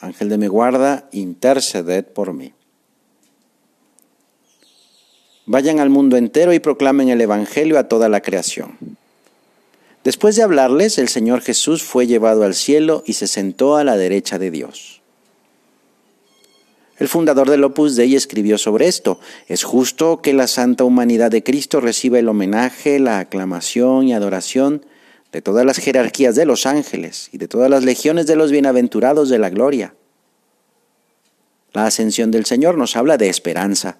Ángel de mi guarda, interceded por mí. Vayan al mundo entero y proclamen el Evangelio a toda la creación. Después de hablarles, el Señor Jesús fue llevado al cielo y se sentó a la derecha de Dios. El fundador del Opus Dei escribió sobre esto. Es justo que la santa humanidad de Cristo reciba el homenaje, la aclamación y adoración de todas las jerarquías de los ángeles y de todas las legiones de los bienaventurados de la gloria. La ascensión del Señor nos habla de esperanza.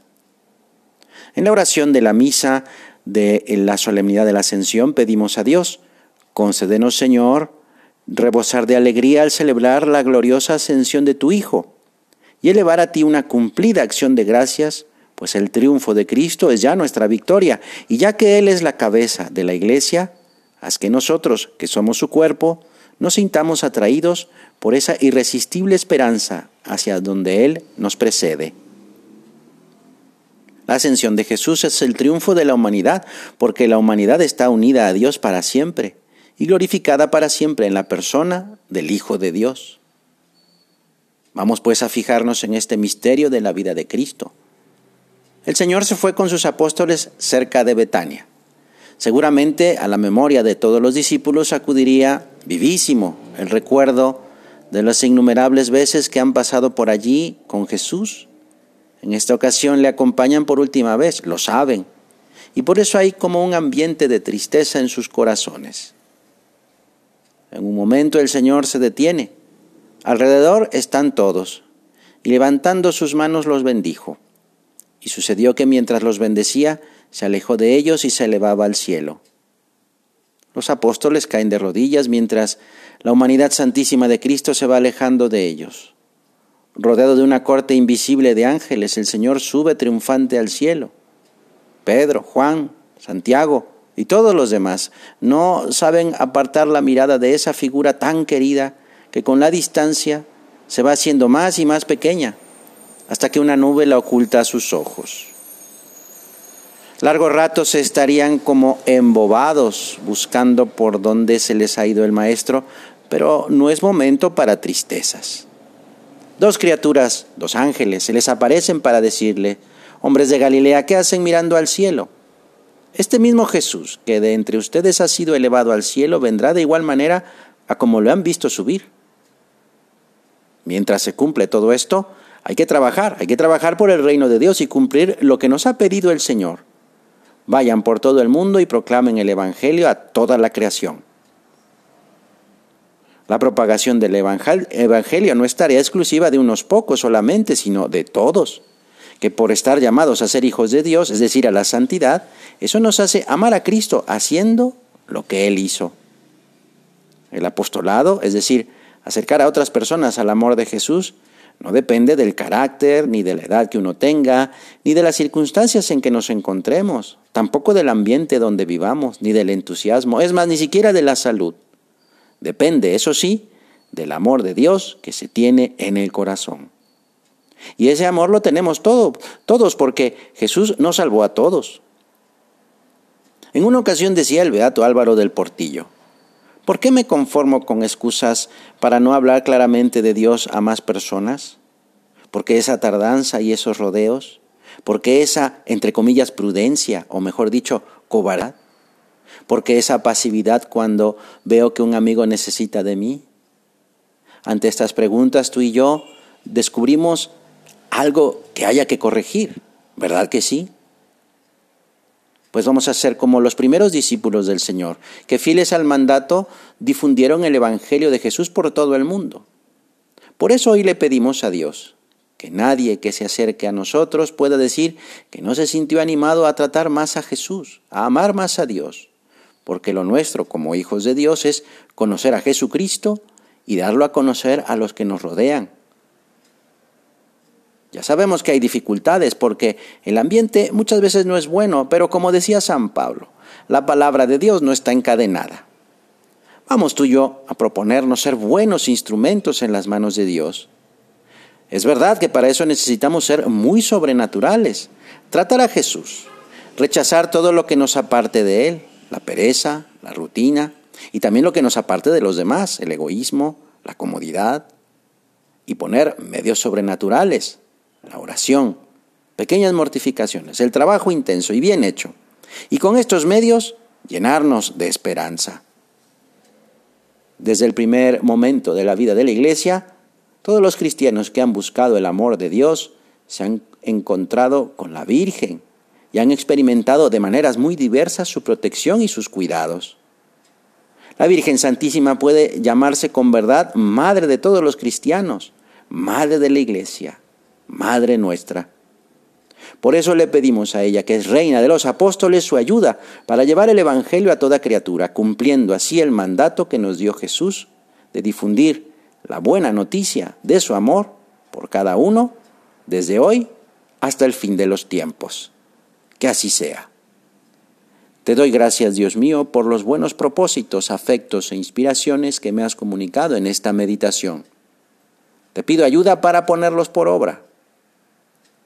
En la oración de la misa de la solemnidad de la ascensión pedimos a Dios, concédenos Señor, rebosar de alegría al celebrar la gloriosa ascensión de tu Hijo y elevar a ti una cumplida acción de gracias, pues el triunfo de Cristo es ya nuestra victoria, y ya que Él es la cabeza de la iglesia, Haz que nosotros, que somos su cuerpo, nos sintamos atraídos por esa irresistible esperanza hacia donde Él nos precede. La ascensión de Jesús es el triunfo de la humanidad, porque la humanidad está unida a Dios para siempre y glorificada para siempre en la persona del Hijo de Dios. Vamos pues a fijarnos en este misterio de la vida de Cristo. El Señor se fue con sus apóstoles cerca de Betania. Seguramente a la memoria de todos los discípulos acudiría vivísimo el recuerdo de las innumerables veces que han pasado por allí con Jesús. En esta ocasión le acompañan por última vez, lo saben, y por eso hay como un ambiente de tristeza en sus corazones. En un momento el Señor se detiene. Alrededor están todos, y levantando sus manos los bendijo. Y sucedió que mientras los bendecía, se alejó de ellos y se elevaba al cielo. Los apóstoles caen de rodillas mientras la humanidad santísima de Cristo se va alejando de ellos. Rodeado de una corte invisible de ángeles, el Señor sube triunfante al cielo. Pedro, Juan, Santiago y todos los demás no saben apartar la mirada de esa figura tan querida que con la distancia se va haciendo más y más pequeña hasta que una nube la oculta a sus ojos. Largo rato se estarían como embobados buscando por dónde se les ha ido el maestro, pero no es momento para tristezas. Dos criaturas, dos ángeles, se les aparecen para decirle, hombres de Galilea, ¿qué hacen mirando al cielo? Este mismo Jesús, que de entre ustedes ha sido elevado al cielo, vendrá de igual manera a como lo han visto subir. Mientras se cumple todo esto, hay que trabajar, hay que trabajar por el reino de Dios y cumplir lo que nos ha pedido el Señor Vayan por todo el mundo y proclamen el Evangelio a toda la creación. La propagación del Evangelio no es tarea exclusiva de unos pocos solamente, sino de todos, que por estar llamados a ser hijos de Dios, es decir, a la santidad, eso nos hace amar a Cristo haciendo lo que Él hizo. El apostolado, es decir, acercar a otras personas al amor de Jesús, no depende del carácter, ni de la edad que uno tenga, ni de las circunstancias en que nos encontremos, tampoco del ambiente donde vivamos, ni del entusiasmo, es más, ni siquiera de la salud. Depende, eso sí, del amor de Dios que se tiene en el corazón. Y ese amor lo tenemos todos, todos, porque Jesús nos salvó a todos. En una ocasión decía el beato Álvaro del Portillo, ¿Por qué me conformo con excusas para no hablar claramente de Dios a más personas? ¿Por qué esa tardanza y esos rodeos? ¿Por qué esa, entre comillas, prudencia, o mejor dicho, cobardía? ¿Por qué esa pasividad cuando veo que un amigo necesita de mí? Ante estas preguntas tú y yo descubrimos algo que haya que corregir, ¿verdad que sí? Pues vamos a ser como los primeros discípulos del Señor, que fieles al mandato difundieron el Evangelio de Jesús por todo el mundo. Por eso hoy le pedimos a Dios que nadie que se acerque a nosotros pueda decir que no se sintió animado a tratar más a Jesús, a amar más a Dios, porque lo nuestro como hijos de Dios es conocer a Jesucristo y darlo a conocer a los que nos rodean, Ya sabemos que hay dificultades porque el ambiente muchas veces no es bueno, pero como decía San Pablo, la palabra de Dios no está encadenada. Vamos tú y yo a proponernos ser buenos instrumentos en las manos de Dios. Es verdad que para eso necesitamos ser muy sobrenaturales, tratar a Jesús, rechazar todo lo que nos aparte de Él, la pereza, la rutina y también lo que nos aparte de los demás, el egoísmo, la comodidad, y poner medios sobrenaturales, la oración, pequeñas mortificaciones, el trabajo intenso y bien hecho, y con estos medios llenarnos de esperanza. Desde el primer momento de la vida de la Iglesia, todos los cristianos que han buscado el amor de Dios se han encontrado con la Virgen y han experimentado de maneras muy diversas su protección y sus cuidados. La Virgen Santísima puede llamarse con verdad Madre de todos los cristianos, Madre de la Iglesia, Madre nuestra. Por eso le pedimos a ella, que es Reina de los Apóstoles, su ayuda para llevar el Evangelio a toda criatura, cumpliendo así el mandato que nos dio Jesús de difundir la buena noticia de su amor por cada uno, desde hoy hasta el fin de los tiempos. Que así sea. Te doy gracias, Dios mío, por los buenos propósitos, afectos e inspiraciones que me has comunicado en esta meditación. Te pido ayuda para ponerlos por obra